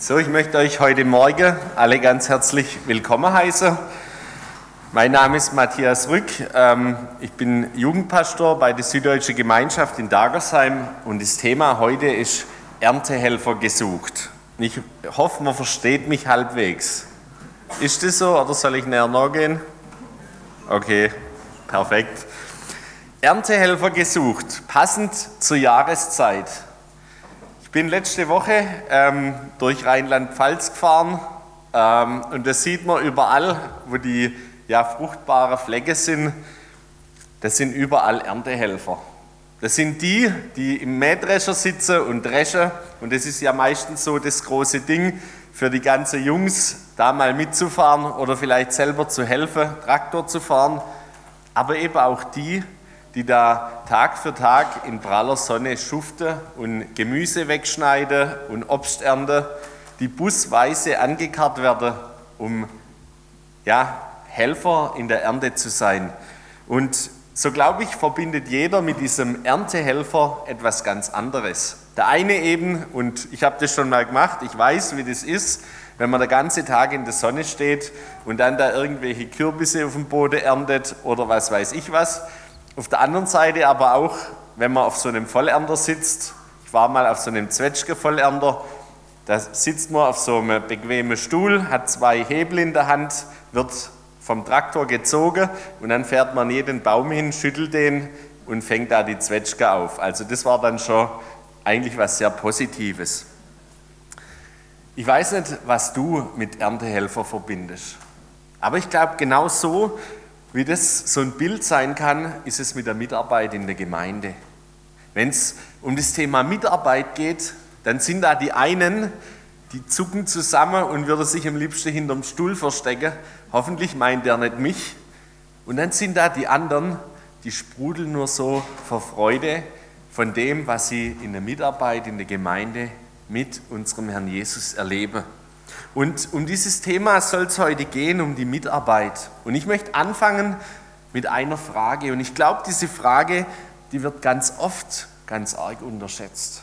So, ich möchte euch heute Morgen alle ganz herzlich willkommen heißen. Mein Name ist Matthias Rück. Ähm, ich bin Jugendpastor bei der Süddeutschen Gemeinschaft in Dagersheim und das Thema heute ist Erntehelfer gesucht. Ich hoffe, man versteht mich halbwegs. Ist das so oder soll ich näher nachgehen? Okay, perfekt. Erntehelfer gesucht, passend zur Jahreszeit. Ich bin letzte Woche ähm, durch Rheinland-Pfalz gefahren ähm, und das sieht man überall, wo die ja, fruchtbare Flecke sind. Das sind überall Erntehelfer. Das sind die, die im Mähdrescher sitzen und dreschen. Und das ist ja meistens so das große Ding für die ganzen Jungs, da mal mitzufahren oder vielleicht selber zu helfen, Traktor zu fahren. Aber eben auch die, die da Tag für Tag in praller Sonne schuften und Gemüse wegschneiden und Obst ernten, die busweise angekarrt werden, um ja, Helfer in der Ernte zu sein. Und so glaube ich, verbindet jeder mit diesem Erntehelfer etwas ganz anderes. Der eine eben, und ich habe das schon mal gemacht, ich weiß, wie das ist, wenn man den ganzen Tag in der Sonne steht und dann da irgendwelche Kürbisse auf dem Boden erntet oder was weiß ich was. Auf der anderen Seite aber auch, wenn man auf so einem Vollernter sitzt, ich war mal auf so einem Zwetschge-Vollernter, da sitzt man auf so einem bequemen Stuhl, hat zwei Hebel in der Hand, wird vom Traktor gezogen und dann fährt man jeden Baum hin, schüttelt den und fängt da die Zwetschge auf. Also das war dann schon eigentlich was sehr Positives. Ich weiß nicht, was du mit Erntehelfer verbindest, aber ich glaube, genau so wie das so ein Bild sein kann, ist es mit der Mitarbeit in der Gemeinde. Wenn es um das Thema Mitarbeit geht, dann sind da die einen, die zucken zusammen und würden sich am liebsten hinterm Stuhl verstecken. Hoffentlich meint er nicht mich. Und dann sind da die anderen, die sprudeln nur so vor Freude von dem, was sie in der Mitarbeit in der Gemeinde mit unserem Herrn Jesus erleben. Und um dieses Thema soll es heute gehen, um die Mitarbeit. Und ich möchte anfangen mit einer Frage. Und ich glaube, diese Frage, die wird ganz oft ganz arg unterschätzt.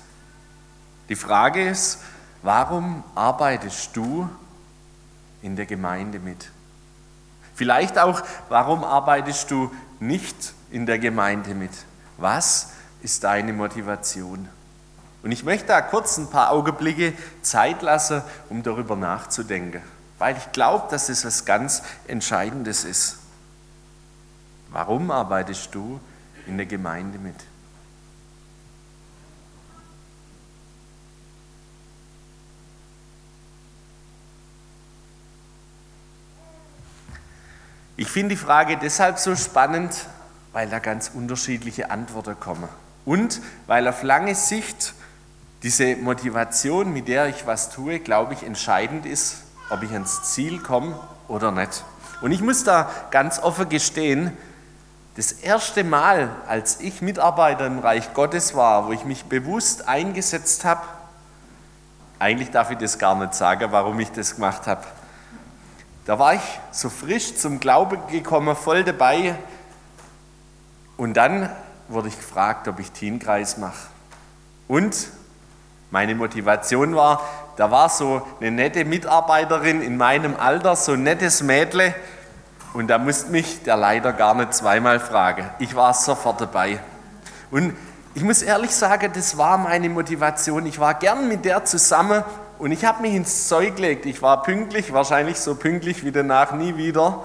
Die Frage ist, warum arbeitest du in der Gemeinde mit? Vielleicht auch, warum arbeitest du nicht in der Gemeinde mit? Was ist deine Motivation? Und ich möchte da kurz ein paar Augenblicke Zeit lassen, um darüber nachzudenken, weil ich glaube, dass es was ganz Entscheidendes ist. Warum arbeitest du in der Gemeinde mit? Ich finde die Frage deshalb so spannend, weil da ganz unterschiedliche Antworten kommen. Und weil auf lange Sicht diese Motivation, mit der ich was tue, glaube ich, entscheidend ist, ob ich ans Ziel komme oder nicht. Und ich muss da ganz offen gestehen, das erste Mal, als ich Mitarbeiter im Reich Gottes war, wo ich mich bewusst eingesetzt habe, eigentlich darf ich das gar nicht sagen, warum ich das gemacht habe. Da war ich so frisch zum Glauben gekommen, voll dabei. Und dann wurde ich gefragt, ob ich Teenkreis mache. Und meine Motivation war, da war so eine nette Mitarbeiterin in meinem Alter, so ein nettes Mädle, und da musste mich der Leiter gar nicht zweimal fragen. Ich war sofort dabei. Und ich muss ehrlich sagen, das war meine Motivation. Ich war gern mit der zusammen und ich habe mich ins Zeug gelegt. Ich war pünktlich, wahrscheinlich so pünktlich wie danach nie wieder,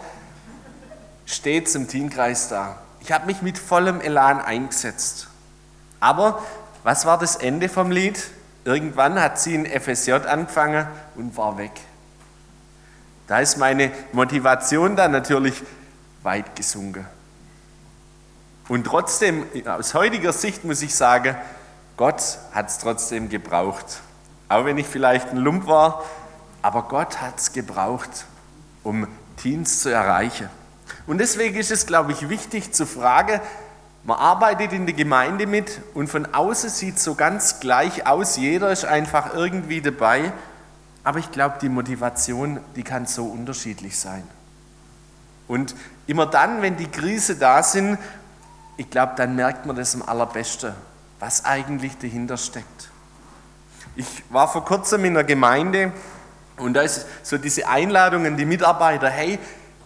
stets im Teamkreis da. Ich habe mich mit vollem Elan eingesetzt. Aber was war das Ende vom Lied? Irgendwann hat sie in FSJ angefangen und war weg. Da ist meine Motivation dann natürlich weit gesunken. Und trotzdem, aus heutiger Sicht muss ich sagen, Gott hat es trotzdem gebraucht. Auch wenn ich vielleicht ein Lump war, aber Gott hat es gebraucht, um Teens zu erreichen. Und deswegen ist es, glaube ich, wichtig zu fragen, man arbeitet in der Gemeinde mit und von außen sieht es so ganz gleich aus. Jeder ist einfach irgendwie dabei. Aber ich glaube, die Motivation, die kann so unterschiedlich sein. Und immer dann, wenn die Krise da sind, ich glaube, dann merkt man das am allerbesten, was eigentlich dahinter steckt. Ich war vor kurzem in einer Gemeinde und da ist so diese Einladung an die Mitarbeiter, hey,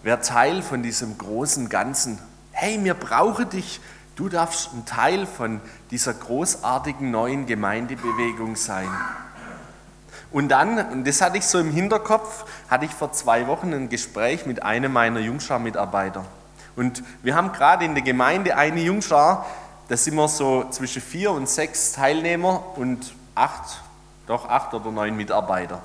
wer Teil von diesem großen Ganzen, hey, wir brauchen dich, du darfst ein Teil von dieser großartigen neuen Gemeindebewegung sein. Und dann, und das hatte ich so im Hinterkopf, hatte ich vor zwei Wochen ein Gespräch mit einem meiner Jungschar-Mitarbeiter. Und wir haben gerade in der Gemeinde eine Jungschar, da sind wir so zwischen vier und sechs Teilnehmer und acht, doch acht oder neun Mitarbeiter.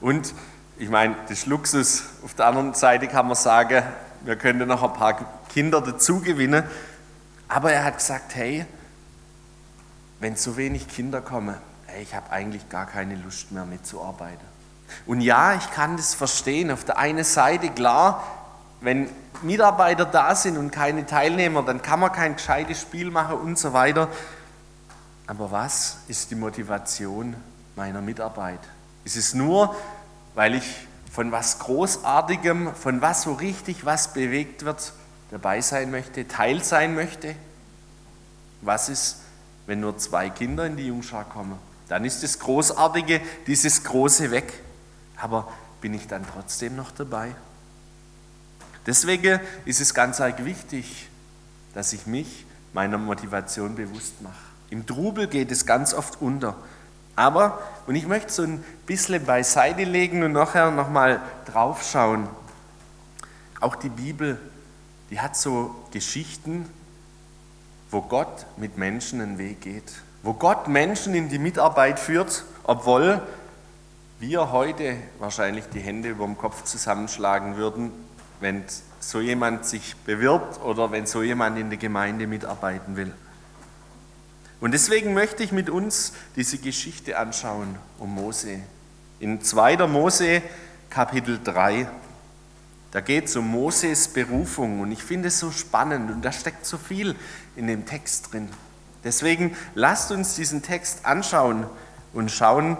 Und ich meine, das ist Luxus. Auf der anderen Seite kann man sagen, wir könnten noch ein paar Kinder dazu gewinnen. Aber er hat gesagt, hey, wenn so wenig Kinder kommen, hey, ich habe eigentlich gar keine Lust mehr mitzuarbeiten. Und ja, ich kann das verstehen. Auf der einen Seite, klar, wenn Mitarbeiter da sind und keine Teilnehmer, dann kann man kein gescheites Spiel machen und so weiter. Aber was ist die Motivation meiner Mitarbeit? Ist es nur, weil ich von was Großartigem, von was so richtig was bewegt wird, dabei sein möchte, Teil sein möchte? Was ist, wenn nur zwei Kinder in die Jungschar kommen? Dann ist das Großartige, dieses Große weg. Aber bin ich dann trotzdem noch dabei? Deswegen ist es ganz arg wichtig, dass ich mich meiner Motivation bewusst mache. Im Trubel geht es ganz oft unter. Aber, und ich möchte so ein bisschen beiseite legen und nachher nochmal draufschauen. Auch die Bibel, die hat so Geschichten, wo Gott mit Menschen einen Weg geht wo Gott Menschen in die Mitarbeit führt, obwohl wir heute wahrscheinlich die Hände über dem Kopf zusammenschlagen würden, wenn so jemand sich bewirbt oder wenn so jemand in der Gemeinde mitarbeiten will. Und deswegen möchte ich mit uns diese Geschichte anschauen um Mose. In 2. Mose Kapitel 3, da geht es um Moses Berufung und ich finde es so spannend und da steckt so viel in dem Text drin. Deswegen lasst uns diesen Text anschauen und schauen,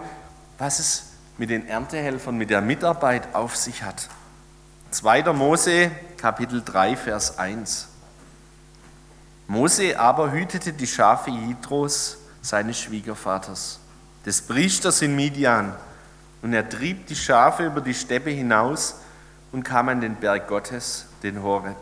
was es mit den Erntehelfern, mit der Mitarbeit auf sich hat. 2. Mose, Kapitel 3, Vers 1. Mose aber hütete die Schafe Jitros, seines Schwiegervaters, des Priesters in Midian, und er trieb die Schafe über die Steppe hinaus und kam an den Berg Gottes, den Horeb.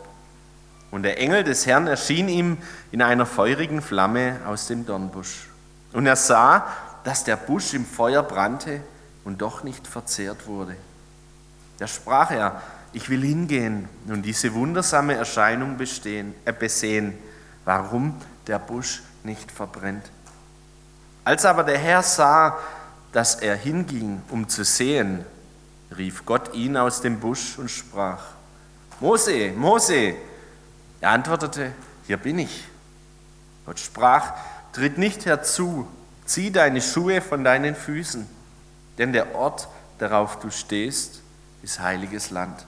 Und der Engel des Herrn erschien ihm in einer feurigen Flamme aus dem Dornbusch. Und er sah, dass der Busch im Feuer brannte und doch nicht verzehrt wurde. Da sprach er, ich will hingehen und diese wundersame Erscheinung bestehen, äh, besehen, warum der Busch nicht verbrennt. Als aber der Herr sah, dass er hinging, um zu sehen, rief Gott ihn aus dem Busch und sprach, Mose, Mose, er antwortete, hier bin ich. Gott sprach, tritt nicht herzu, zieh deine Schuhe von deinen Füßen, denn der Ort, darauf du stehst, ist heiliges Land.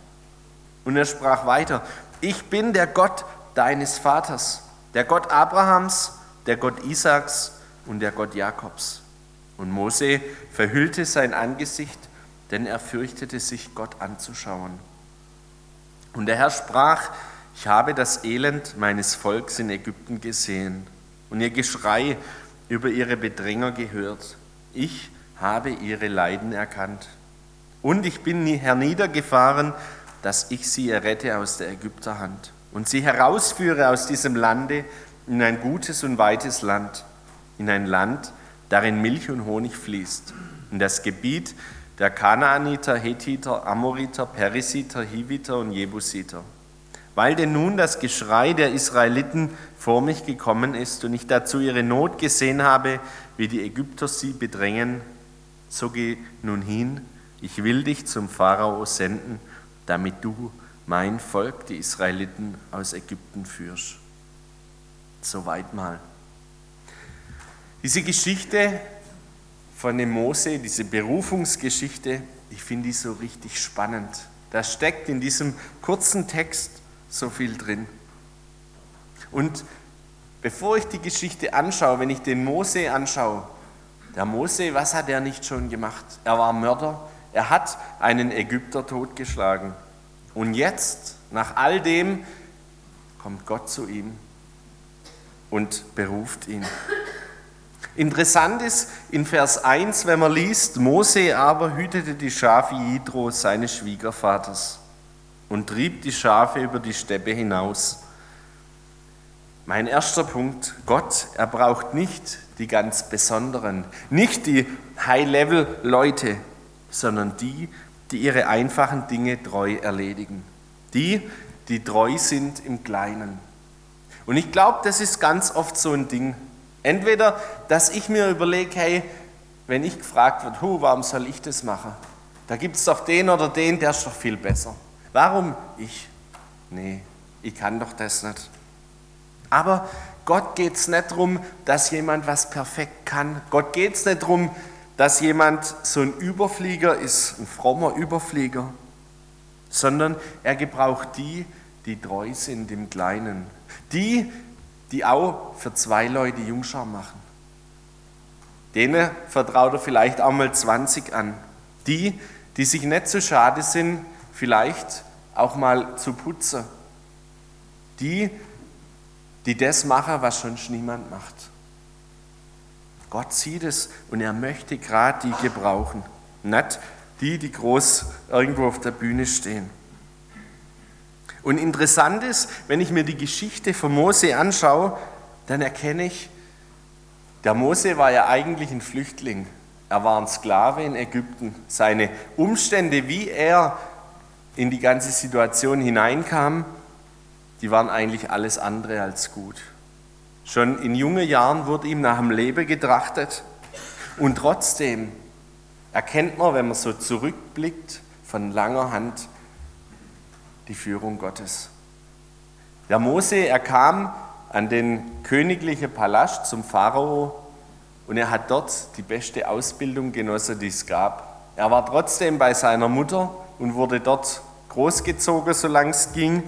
Und er sprach weiter, ich bin der Gott deines Vaters, der Gott Abrahams, der Gott Isaaks und der Gott Jakobs. Und Mose verhüllte sein Angesicht, denn er fürchtete sich, Gott anzuschauen. Und der Herr sprach, ich habe das Elend meines Volks in Ägypten gesehen und ihr Geschrei über ihre Bedränger gehört. Ich habe ihre Leiden erkannt. Und ich bin herniedergefahren, dass ich sie errette aus der Ägypterhand und sie herausführe aus diesem Lande in ein gutes und weites Land, in ein Land, darin Milch und Honig fließt, in das Gebiet der Kanaaniter, Hethiter, Amoriter, Perisiter, Hiviter und Jebusiter weil denn nun das Geschrei der Israeliten vor mich gekommen ist und ich dazu ihre Not gesehen habe, wie die Ägypter sie bedrängen, so geh nun hin, ich will dich zum Pharao senden, damit du mein Volk, die Israeliten, aus Ägypten führst. Soweit mal. Diese Geschichte von dem Mose, diese Berufungsgeschichte, ich finde die so richtig spannend. Da steckt in diesem kurzen Text so viel drin. Und bevor ich die Geschichte anschaue, wenn ich den Mose anschaue, der Mose, was hat er nicht schon gemacht? Er war Mörder, er hat einen Ägypter totgeschlagen. Und jetzt, nach all dem, kommt Gott zu ihm und beruft ihn. Interessant ist in Vers 1, wenn man liest, Mose aber hütete die Schafe Jidro, seines Schwiegervaters, und trieb die Schafe über die Steppe hinaus. Mein erster Punkt, Gott, er braucht nicht die ganz Besonderen, nicht die High-Level-Leute, sondern die, die ihre einfachen Dinge treu erledigen. Die, die treu sind im Kleinen. Und ich glaube, das ist ganz oft so ein Ding. Entweder, dass ich mir überlege, hey, wenn ich gefragt wird, hu, warum soll ich das machen? Da gibt es doch den oder den, der ist doch viel besser. Warum ich? Nee, ich kann doch das nicht. Aber Gott geht es nicht darum, dass jemand was perfekt kann. Gott geht es nicht darum, dass jemand so ein Überflieger ist, ein frommer Überflieger, sondern er gebraucht die, die treu sind im Kleinen. Die, die auch für zwei Leute Jungschar machen. Denen vertraut er vielleicht auch mal 20 an. Die, die sich nicht so schade sind, vielleicht auch mal zu putzen. Die, die das machen, was sonst niemand macht. Gott sieht es und er möchte gerade die gebrauchen, nicht die, die groß irgendwo auf der Bühne stehen. Und interessant ist, wenn ich mir die Geschichte von Mose anschaue, dann erkenne ich, der Mose war ja eigentlich ein Flüchtling. Er war ein Sklave in Ägypten. Seine Umstände, wie er in die ganze Situation hineinkam, die waren eigentlich alles andere als gut. Schon in jungen Jahren wurde ihm nach dem Leben getrachtet. Und trotzdem erkennt man, wenn man so zurückblickt, von langer Hand die Führung Gottes. Der Mose, er kam an den königlichen Palast zum Pharao und er hat dort die beste Ausbildung genossen, die es gab. Er war trotzdem bei seiner Mutter und wurde dort großgezogen, solange es ging.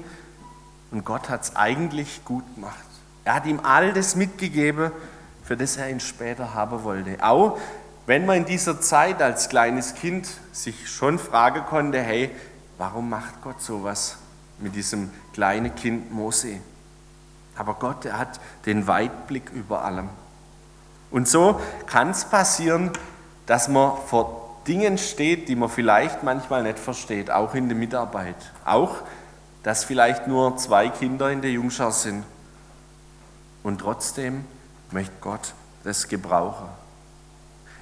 Und Gott hat es eigentlich gut gemacht. Er hat ihm all das mitgegeben, für das er ihn später haben wollte. Auch wenn man in dieser Zeit als kleines Kind sich schon fragen konnte, hey, warum macht Gott sowas mit diesem kleinen Kind Mose? Aber Gott, er hat den Weitblick über allem. Und so kann es passieren, dass man vor Dingen steht, die man vielleicht manchmal nicht versteht, auch in der Mitarbeit. Auch dass vielleicht nur zwei Kinder in der Jungschar sind. Und trotzdem möchte Gott das gebrauchen.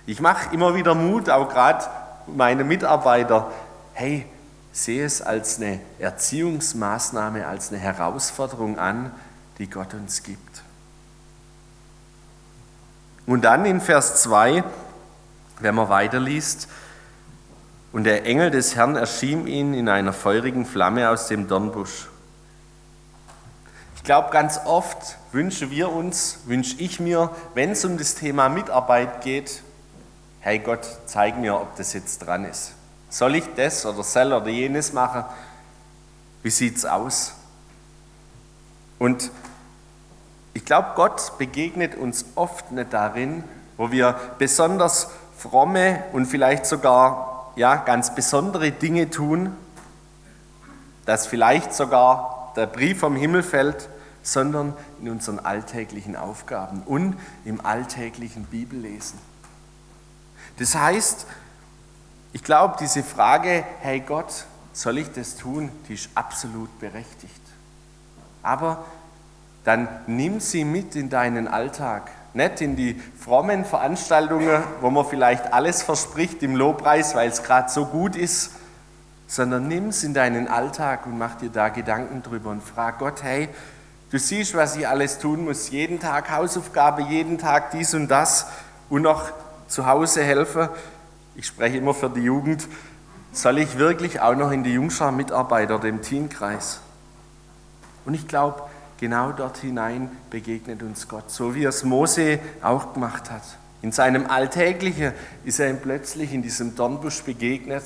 Ich mache immer wieder Mut, auch gerade meine Mitarbeiter, hey, sehe es als eine Erziehungsmaßnahme, als eine Herausforderung an, die Gott uns gibt. Und dann in Vers 2, wenn man weiterliest, und der Engel des Herrn erschien ihm in einer feurigen Flamme aus dem Dornbusch. Ich glaube, ganz oft wünschen wir uns, wünsche ich mir, wenn es um das Thema Mitarbeit geht, hey Gott, zeig mir, ob das jetzt dran ist. Soll ich das oder soll oder jenes machen? Wie sieht es aus? Und ich glaube, Gott begegnet uns oft nicht darin, wo wir besonders fromme und vielleicht sogar ja, ganz besondere Dinge tun, dass vielleicht sogar der Brief vom Himmel fällt, sondern in unseren alltäglichen Aufgaben und im alltäglichen Bibellesen. Das heißt, ich glaube, diese Frage, hey Gott, soll ich das tun, die ist absolut berechtigt. Aber dann nimm sie mit in deinen Alltag. Nicht in die frommen Veranstaltungen, wo man vielleicht alles verspricht im Lobpreis, weil es gerade so gut ist, sondern nimm es in deinen Alltag und mach dir da Gedanken drüber und frag Gott, hey, du siehst, was ich alles tun muss, jeden Tag Hausaufgabe, jeden Tag dies und das und noch zu Hause helfen. Ich spreche immer für die Jugend. Soll ich wirklich auch noch in die Jungschar mitarbeiten dem Teenkreis? Und ich glaube, genau dort hinein begegnet uns Gott, so wie es Mose auch gemacht hat. In seinem Alltäglichen ist er ihm plötzlich in diesem Dornbusch begegnet,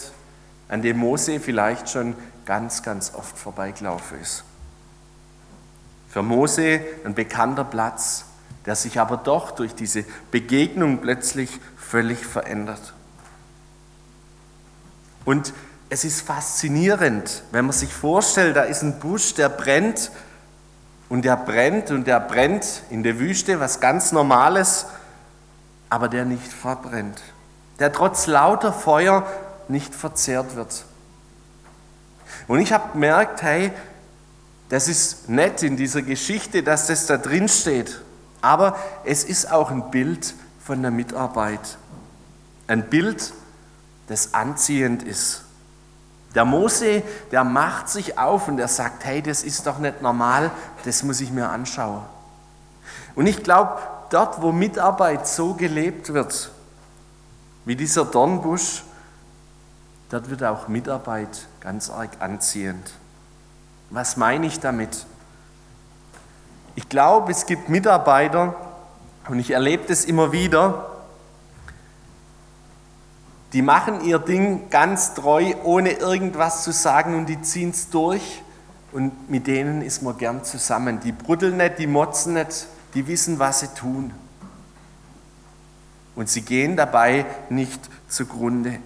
an dem Mose vielleicht schon ganz, ganz oft vorbeigelaufen ist. Für Mose ein bekannter Platz, der sich aber doch durch diese Begegnung plötzlich völlig verändert. Und es ist faszinierend, wenn man sich vorstellt, da ist ein Busch, der brennt und der brennt und der brennt in der Wüste, was ganz Normales. aber der nicht verbrennt, der trotz lauter Feuer nicht verzehrt wird. Und ich habe gemerkt, hey, das ist nett in dieser Geschichte, dass das da drin steht, aber es ist auch ein Bild von der Mitarbeit. Ein Bild, das anziehend ist. Der Mose, der macht sich auf und der sagt, hey, das ist doch nicht normal, das muss ich mir anschauen. Und ich glaube, dort, wo Mitarbeit so gelebt wird, wie dieser Dornbusch, dort wird auch Mitarbeit ganz arg anziehend. Was meine ich damit? Ich glaube, es gibt Mitarbeiter, und ich erlebe das immer wieder, die machen ihr Ding ganz treu, ohne irgendwas zu sagen und die ziehen es durch und mit denen ist man gern zusammen. Die bruddeln nicht, die motzen nicht, die wissen, was sie tun. Und sie gehen dabei nicht zugrunde.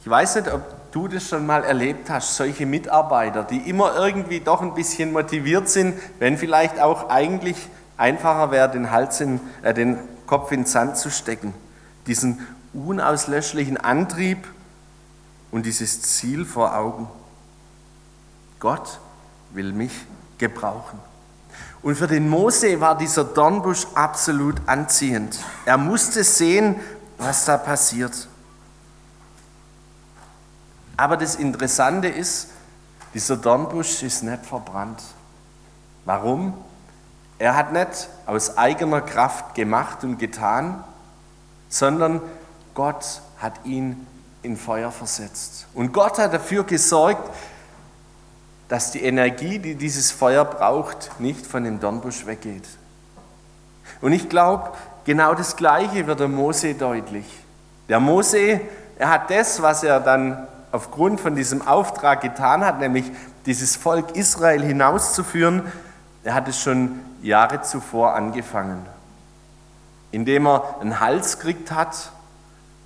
Ich weiß nicht, ob du das schon mal erlebt hast, solche Mitarbeiter, die immer irgendwie doch ein bisschen motiviert sind, wenn vielleicht auch eigentlich einfacher wäre, den, Hals in, äh, den Kopf in den Sand zu stecken. Diesen unauslöschlichen Antrieb und dieses Ziel vor Augen. Gott will mich gebrauchen. Und für den Mose war dieser Dornbusch absolut anziehend. Er musste sehen, was da passiert. Aber das Interessante ist, dieser Dornbusch ist nicht verbrannt. Warum? Er hat nicht aus eigener Kraft gemacht und getan, sondern Gott hat ihn in Feuer versetzt. Und Gott hat dafür gesorgt, dass die Energie, die dieses Feuer braucht, nicht von dem Dornbusch weggeht. Und ich glaube, genau das Gleiche wird der Mose deutlich. Der Mose, er hat das, was er dann aufgrund von diesem Auftrag getan hat, nämlich dieses Volk Israel hinauszuführen, er hat es schon Jahre zuvor angefangen, indem er einen Hals gekriegt hat,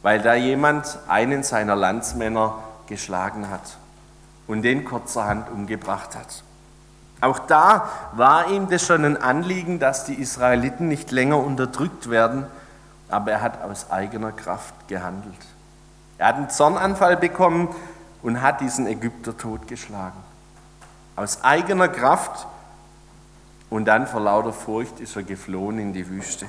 weil da jemand einen seiner Landsmänner geschlagen hat und den kurzerhand umgebracht hat. Auch da war ihm das schon ein Anliegen, dass die Israeliten nicht länger unterdrückt werden, aber er hat aus eigener Kraft gehandelt. Er hat einen Zornanfall bekommen und hat diesen Ägypter totgeschlagen. Aus eigener Kraft und dann vor lauter Furcht ist er geflohen in die Wüste.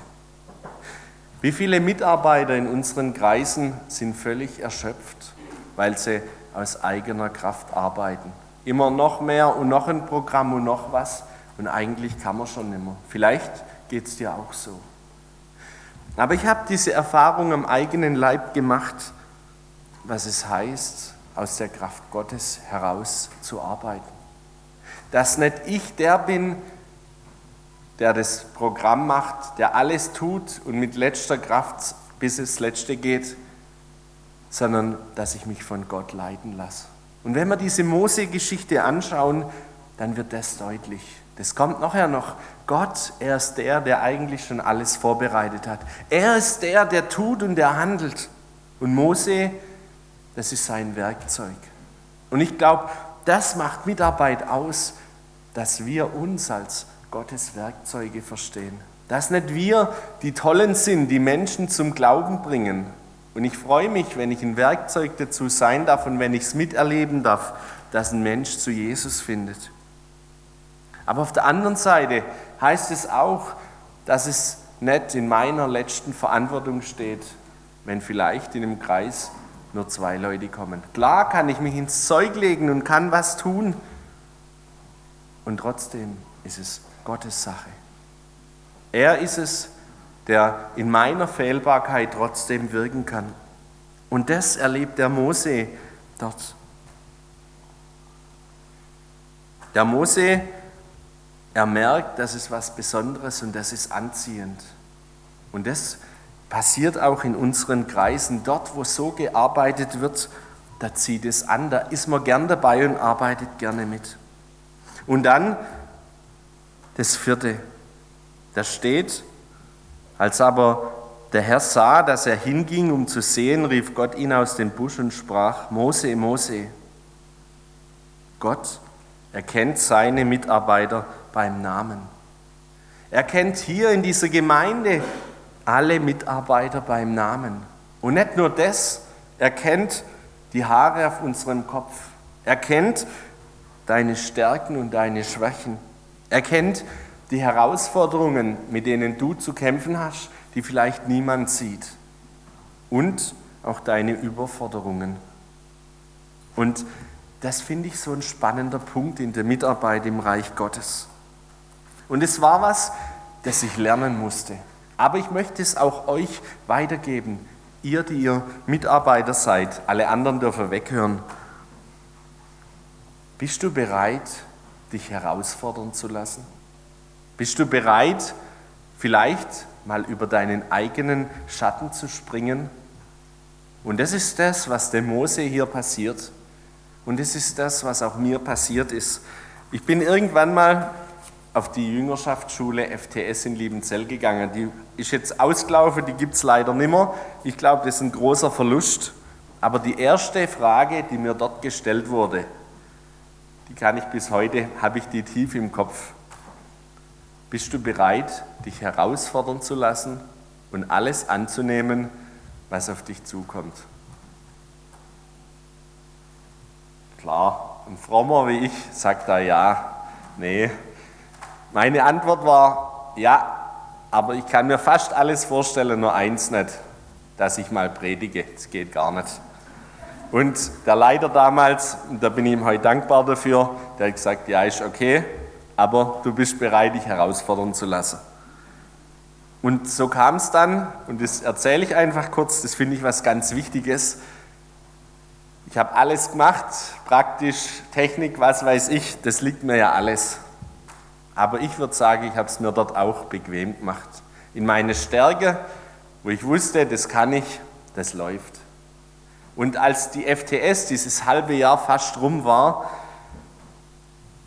Wie viele Mitarbeiter in unseren Kreisen sind völlig erschöpft, weil sie aus eigener Kraft arbeiten. Immer noch mehr und noch ein Programm und noch was und eigentlich kann man schon nicht mehr. Vielleicht geht es dir auch so. Aber ich habe diese Erfahrung am eigenen Leib gemacht, was es heißt, aus der Kraft Gottes heraus zu arbeiten. Dass nicht ich der bin, der das Programm macht, der alles tut und mit letzter Kraft bis es letzte geht, sondern dass ich mich von Gott leiten lasse. Und wenn wir diese Mose-Geschichte anschauen, dann wird das deutlich. Das kommt nachher noch. Gott, er ist der, der eigentlich schon alles vorbereitet hat. Er ist der, der tut und der handelt. Und Mose, das ist sein Werkzeug. Und ich glaube, das macht Mitarbeit aus, dass wir uns als Gottes Werkzeuge verstehen. Dass nicht wir die Tollen sind, die Menschen zum Glauben bringen. Und ich freue mich, wenn ich ein Werkzeug dazu sein darf und wenn ich es miterleben darf, dass ein Mensch zu Jesus findet. Aber auf der anderen Seite heißt es auch, dass es nicht in meiner letzten Verantwortung steht, wenn vielleicht in einem Kreis nur zwei Leute kommen. Klar kann ich mich ins Zeug legen und kann was tun. Und trotzdem ist es Gottes Sache. Er ist es, der in meiner Fehlbarkeit trotzdem wirken kann. Und das erlebt der Mose dort. Der Mose, er merkt, das ist was Besonderes und das ist anziehend. Und das passiert auch in unseren Kreisen. Dort, wo so gearbeitet wird, da zieht es an, da ist man gern dabei und arbeitet gerne mit. Und dann das vierte. Da steht, als aber der Herr sah, dass er hinging, um zu sehen, rief Gott ihn aus dem Busch und sprach, Mose, Mose. Gott erkennt seine Mitarbeiter beim Namen. Er kennt hier in dieser Gemeinde alle Mitarbeiter beim Namen. Und nicht nur das, er kennt die Haare auf unserem Kopf. Er kennt deine Stärken und deine Schwächen. Er kennt die Herausforderungen, mit denen du zu kämpfen hast, die vielleicht niemand sieht. Und auch deine Überforderungen. Und das finde ich so ein spannender Punkt in der Mitarbeit im Reich Gottes. Und es war was, das ich lernen musste. Aber ich möchte es auch euch weitergeben, ihr, die ihr Mitarbeiter seid. Alle anderen dürfen weghören. Bist du bereit, dich herausfordern zu lassen? Bist du bereit, vielleicht mal über deinen eigenen Schatten zu springen? Und das ist das, was dem Mose hier passiert. Und das ist das, was auch mir passiert ist. Ich bin irgendwann mal auf die Jüngerschaftsschule FTS in Liebenzell gegangen. Die ist jetzt ausgelaufen, die gibt es leider nicht mehr. Ich glaube, das ist ein großer Verlust. Aber die erste Frage, die mir dort gestellt wurde, die kann ich bis heute, habe ich die tief im Kopf. Bist du bereit, dich herausfordern zu lassen und alles anzunehmen, was auf dich zukommt? Klar, ein Frommer wie ich sagt da ja, nee. Meine Antwort war ja, aber ich kann mir fast alles vorstellen, nur eins nicht, dass ich mal predige. Das geht gar nicht. Und der Leiter damals, da bin ich ihm heute dankbar dafür, der hat gesagt, ja, ist okay, aber du bist bereit, dich herausfordern zu lassen. Und so kam es dann, und das erzähle ich einfach kurz, das finde ich was ganz Wichtiges. Ich habe alles gemacht, praktisch, Technik, was weiß ich, das liegt mir ja alles. Aber ich würde sagen, ich habe es mir dort auch bequem gemacht. In meine Stärke, wo ich wusste, das kann ich, das läuft. Und als die FTS dieses halbe Jahr fast rum war,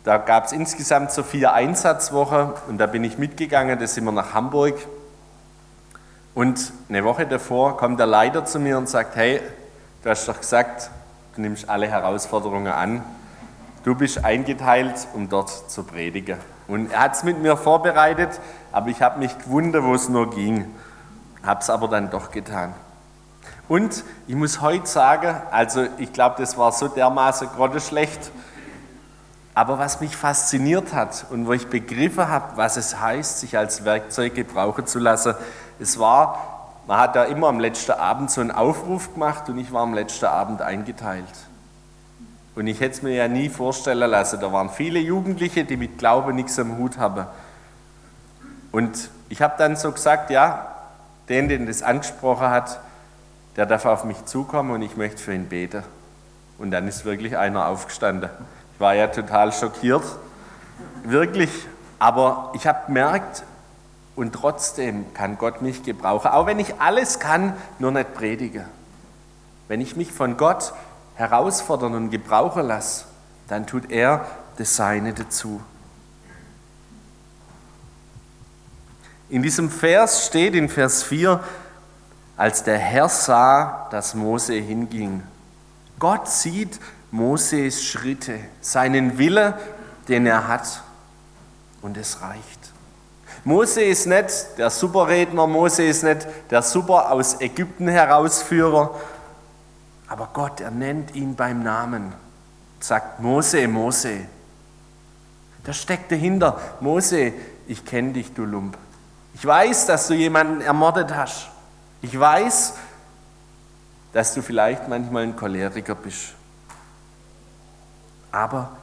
da gab es insgesamt so vier Einsatzwochen und da bin ich mitgegangen, da sind wir nach Hamburg. Und eine Woche davor kommt der Leiter zu mir und sagt, hey, du hast doch gesagt, Du nimmst alle Herausforderungen an. Du bist eingeteilt, um dort zu predigen. Und er hat es mit mir vorbereitet, aber ich habe mich gewundert, wo es nur ging. Habe es aber dann doch getan. Und ich muss heute sagen, also ich glaube, das war so dermaßen grotteschlecht, aber was mich fasziniert hat und wo ich begriffen habe, was es heißt, sich als Werkzeug gebrauchen zu lassen, es war, man hat da immer am letzten Abend so einen Aufruf gemacht und ich war am letzten Abend eingeteilt. Und ich hätte es mir ja nie vorstellen lassen. Da waren viele Jugendliche, die mit Glauben nichts am Hut haben. Und ich habe dann so gesagt, ja, den, den das angesprochen hat, der darf auf mich zukommen und ich möchte für ihn beten. Und dann ist wirklich einer aufgestanden. Ich war ja total schockiert, wirklich. Aber ich habe gemerkt, und trotzdem kann Gott mich gebrauchen, auch wenn ich alles kann, nur nicht predige. Wenn ich mich von Gott herausfordern und gebrauchen lasse, dann tut er das Seine dazu. In diesem Vers steht in Vers 4, als der Herr sah, dass Mose hinging. Gott sieht Moses Schritte, seinen Wille, den er hat, und es reicht. Mose ist nicht der Superredner, Mose ist nicht der Super aus Ägypten Herausführer, aber Gott, er nennt ihn beim Namen, sagt Mose, Mose. Da steckt dahinter, Mose, ich kenne dich, du Lump. Ich weiß, dass du jemanden ermordet hast. Ich weiß, dass du vielleicht manchmal ein Choleriker bist. Aber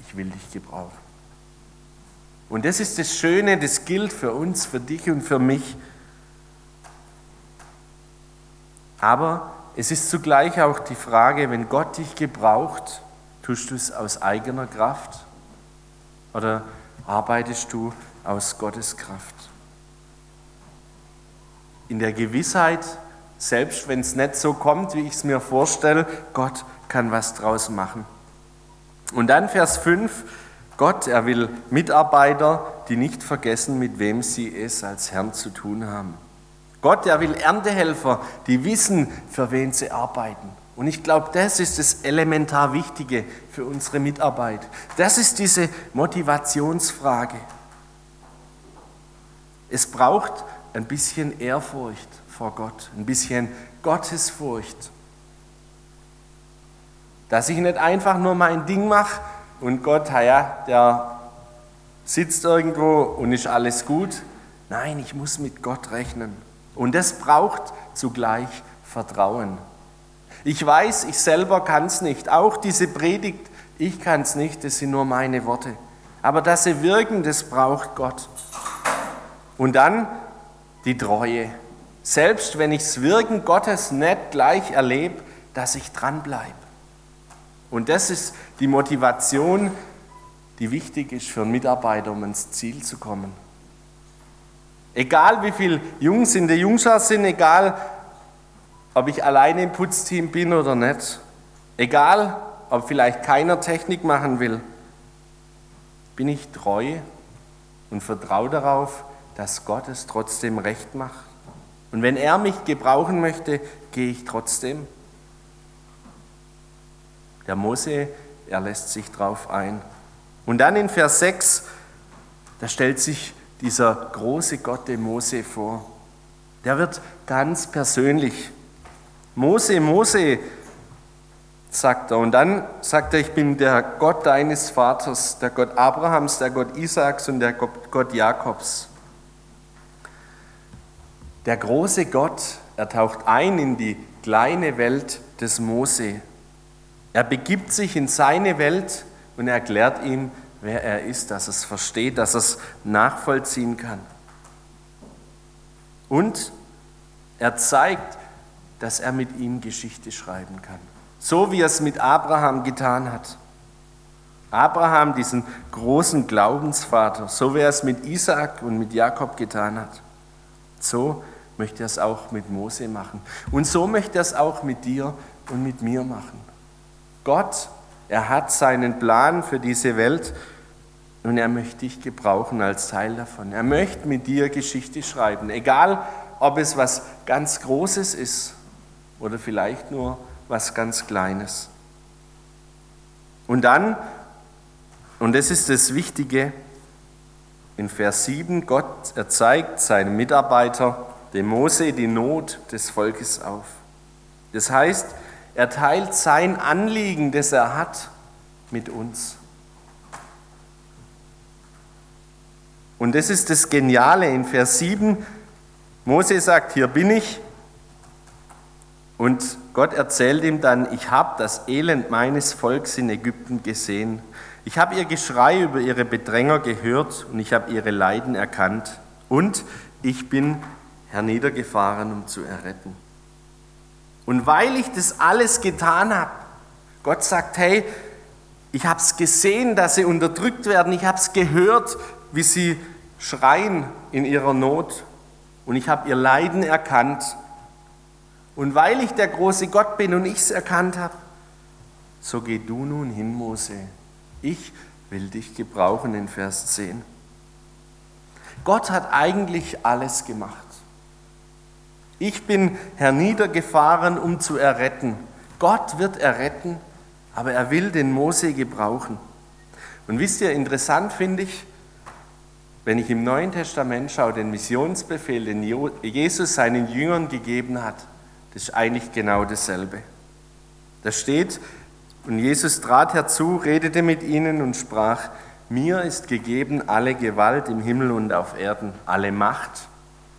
ich will dich gebrauchen. Und das ist das Schöne, das gilt für uns, für dich und für mich. Aber es ist zugleich auch die Frage, wenn Gott dich gebraucht, tust du es aus eigener Kraft oder arbeitest du aus Gottes Kraft? In der Gewissheit, selbst wenn es nicht so kommt, wie ich es mir vorstelle, Gott kann was draus machen. Und dann Vers 5, Gott, er will Mitarbeiter, die nicht vergessen, mit wem sie es als Herrn zu tun haben. Gott, er will Erntehelfer, die wissen, für wen sie arbeiten. Und ich glaube, das ist das elementar Wichtige für unsere Mitarbeit. Das ist diese Motivationsfrage. Es braucht ein bisschen Ehrfurcht vor Gott, ein bisschen Gottesfurcht. Dass ich nicht einfach nur mein Ding mache und Gott, ja, der sitzt irgendwo und ist alles gut. Nein, ich muss mit Gott rechnen. Und das braucht zugleich Vertrauen. Ich weiß, ich selber kann es nicht. Auch diese Predigt, ich kann es nicht, das sind nur meine Worte. Aber dass sie wirken, das braucht Gott. Und dann die Treue. Selbst wenn ich das Wirken Gottes nicht gleich erlebe, dass ich dranbleibe. Und das ist die Motivation, die wichtig ist für einen Mitarbeiter, um ins Ziel zu kommen. Egal wie viele Jungs in der Jungschar sind, egal ob ich alleine im Putzteam bin oder nicht, egal ob vielleicht keiner Technik machen will, bin ich treu und vertraue darauf, dass Gott es trotzdem recht macht. Und wenn er mich gebrauchen möchte, gehe ich trotzdem. Der Mose, er lässt sich drauf ein. Und dann in Vers 6, da stellt sich dieser große Gott dem Mose vor. Der wird ganz persönlich. Mose, Mose, sagt er. Und dann sagt er, ich bin der Gott deines Vaters, der Gott Abrahams, der Gott Isaaks und der Gott Jakobs. Der große Gott, er taucht ein in die kleine Welt des Mose. Er begibt sich in seine Welt und erklärt ihm, wer er ist, dass er es versteht, dass es nachvollziehen kann. Und er zeigt, dass er mit ihm Geschichte schreiben kann. So wie er es mit Abraham getan hat. Abraham, diesen großen Glaubensvater, so wie er es mit Isaak und mit Jakob getan hat. So möchte er es auch mit Mose machen. Und so möchte er es auch mit dir und mit mir machen. Gott, er hat seinen Plan für diese Welt und er möchte dich gebrauchen als Teil davon. Er möchte mit dir Geschichte schreiben, egal ob es was ganz Großes ist oder vielleicht nur was ganz Kleines. Und dann, und das ist das Wichtige, in Vers 7, Gott erzeigt seinem Mitarbeiter, dem Mose, die Not des Volkes auf. Das heißt, er teilt sein Anliegen, das er hat, mit uns. Und das ist das Geniale in Vers 7. Mose sagt, hier bin ich, und Gott erzählt ihm dann, ich habe das Elend meines Volks in Ägypten gesehen. Ich habe ihr Geschrei über ihre Bedränger gehört und ich habe ihre Leiden erkannt. Und ich bin herniedergefahren, um zu erretten. Und weil ich das alles getan habe, Gott sagt, hey, ich habe es gesehen, dass sie unterdrückt werden. Ich habe es gehört, wie sie schreien in ihrer Not. Und ich habe ihr Leiden erkannt und weil ich der große Gott bin und ich es erkannt habe, so geh du nun hin, Mose. Ich will dich gebrauchen in Vers 10. Gott hat eigentlich alles gemacht. Ich bin herniedergefahren, um zu erretten. Gott wird erretten, aber er will den Mose gebrauchen. Und wisst ihr, interessant finde ich, wenn ich im Neuen Testament schaue, den Missionsbefehl, den Jesus seinen Jüngern gegeben hat. Das ist eigentlich genau dasselbe. Da steht, und Jesus trat herzu, redete mit ihnen und sprach, mir ist gegeben alle Gewalt im Himmel und auf Erden, alle Macht.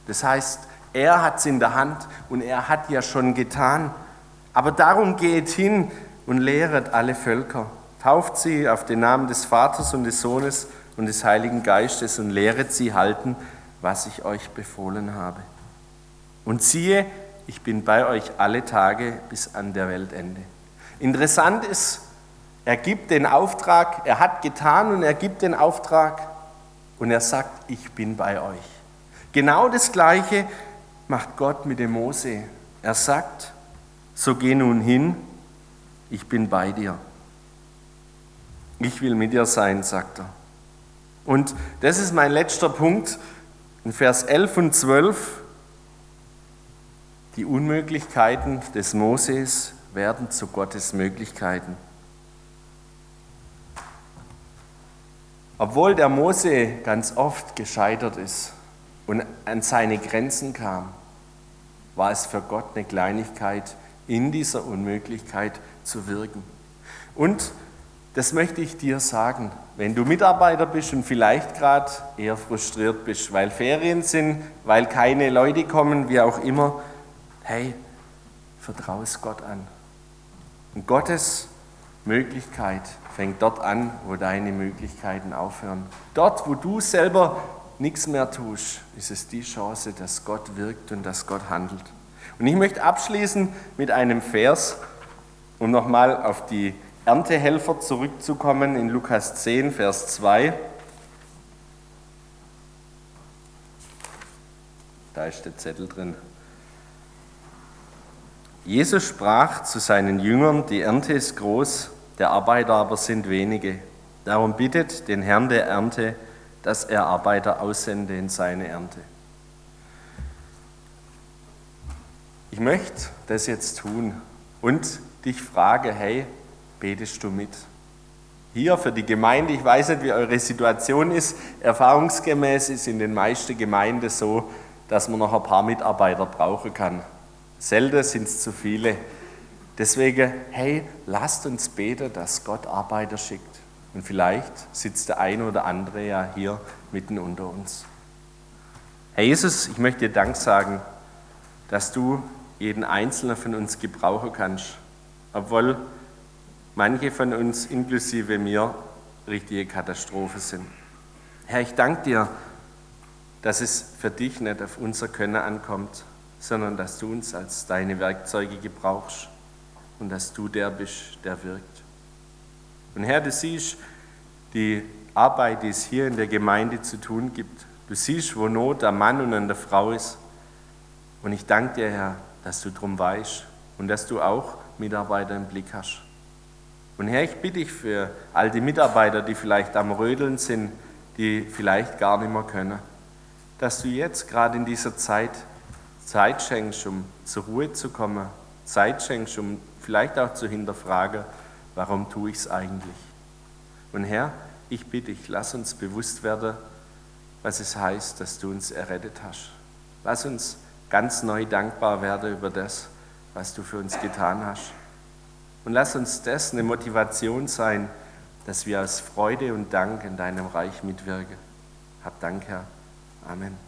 Das heißt, er hat es in der Hand und er hat ja schon getan. Aber darum geht hin und lehret alle Völker. Tauft sie auf den Namen des Vaters und des Sohnes und des Heiligen Geistes und lehret sie halten, was ich euch befohlen habe. Und siehe, ich bin bei euch alle Tage bis an der Weltende. Interessant ist, er gibt den Auftrag, er hat getan und er gibt den Auftrag und er sagt, ich bin bei euch. Genau das Gleiche macht Gott mit dem Mose. Er sagt, so geh nun hin, ich bin bei dir. Ich will mit dir sein, sagt er. Und das ist mein letzter Punkt in Vers 11 und 12. Die Unmöglichkeiten des Moses werden zu Gottes Möglichkeiten. Obwohl der Mose ganz oft gescheitert ist, und an seine Grenzen kam, war es für Gott eine Kleinigkeit, in dieser Unmöglichkeit zu wirken. Und das möchte ich dir sagen, wenn du Mitarbeiter bist und vielleicht gerade eher frustriert bist, weil Ferien sind, weil keine Leute kommen, wie auch immer, hey, vertraue es Gott an. Und Gottes Möglichkeit fängt dort an, wo deine Möglichkeiten aufhören. Dort, wo du selber nichts mehr tust, ist es die Chance, dass Gott wirkt und dass Gott handelt. Und ich möchte abschließen mit einem Vers, um nochmal auf die Erntehelfer zurückzukommen in Lukas 10, Vers 2. Da ist der Zettel drin. Jesus sprach zu seinen Jüngern, die Ernte ist groß, der Arbeiter aber sind wenige. Darum bittet den Herrn der Ernte, dass er Arbeiter aussende in seine Ernte. Ich möchte das jetzt tun und dich frage, hey, betest du mit? Hier für die Gemeinde, ich weiß nicht, wie eure Situation ist, erfahrungsgemäß ist in den meisten Gemeinden so, dass man noch ein paar Mitarbeiter brauchen kann. Selten sind es zu viele. Deswegen, hey, lasst uns beten, dass Gott Arbeiter schickt. Und vielleicht sitzt der eine oder andere ja hier mitten unter uns. Herr Jesus, ich möchte dir Dank sagen, dass du jeden Einzelnen von uns gebrauchen kannst, obwohl manche von uns, inklusive mir, richtige Katastrophe sind. Herr, ich danke dir, dass es für dich nicht auf unser Können ankommt, sondern dass du uns als deine Werkzeuge gebrauchst und dass du der bist, der wirkt. Und Herr, du siehst die Arbeit, die es hier in der Gemeinde zu tun gibt. Du siehst, wo Not am Mann und an der Frau ist. Und ich danke dir, Herr, dass du drum weißt und dass du auch Mitarbeiter im Blick hast. Und Herr, ich bitte dich für all die Mitarbeiter, die vielleicht am Rödeln sind, die vielleicht gar nicht mehr können, dass du jetzt gerade in dieser Zeit Zeit schenkst, um zur Ruhe zu kommen, Zeit schenkst, um vielleicht auch zu hinterfragen, warum tue ich es eigentlich? Und Herr, ich bitte dich, lass uns bewusst werden, was es heißt, dass du uns errettet hast. Lass uns ganz neu dankbar werden über das, was du für uns getan hast. Und lass uns das eine Motivation sein, dass wir aus Freude und Dank in deinem Reich mitwirken. Hab Dank, Herr. Amen.